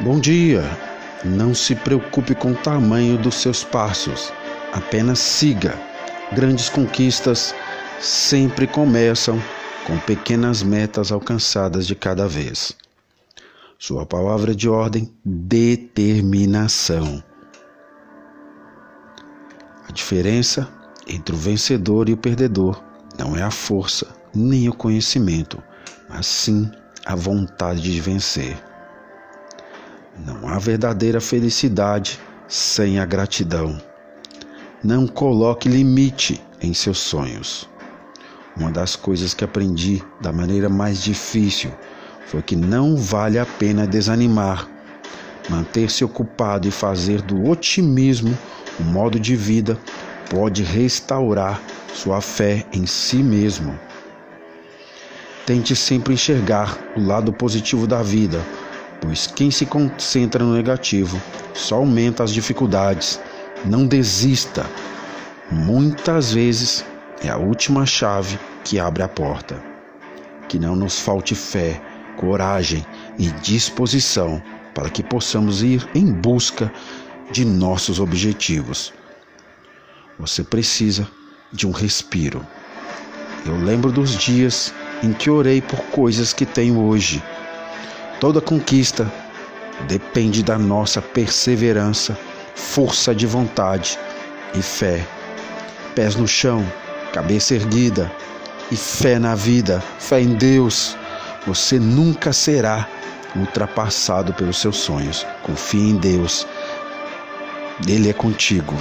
Bom dia. Não se preocupe com o tamanho dos seus passos, apenas siga. Grandes conquistas sempre começam com pequenas metas alcançadas de cada vez. Sua palavra de ordem: determinação. A diferença entre o vencedor e o perdedor não é a força nem o conhecimento, mas sim a vontade de vencer. Não há verdadeira felicidade sem a gratidão. Não coloque limite em seus sonhos. Uma das coisas que aprendi da maneira mais difícil foi que não vale a pena desanimar. Manter-se ocupado e fazer do otimismo um modo de vida pode restaurar sua fé em si mesmo. Tente sempre enxergar o lado positivo da vida pois quem se concentra no negativo só aumenta as dificuldades. Não desista. Muitas vezes é a última chave que abre a porta. Que não nos falte fé, coragem e disposição para que possamos ir em busca de nossos objetivos. Você precisa de um respiro. Eu lembro dos dias em que orei por coisas que tenho hoje Toda conquista depende da nossa perseverança, força de vontade e fé. Pés no chão, cabeça erguida e fé na vida, fé em Deus. Você nunca será ultrapassado pelos seus sonhos. Confie em Deus. Ele é contigo.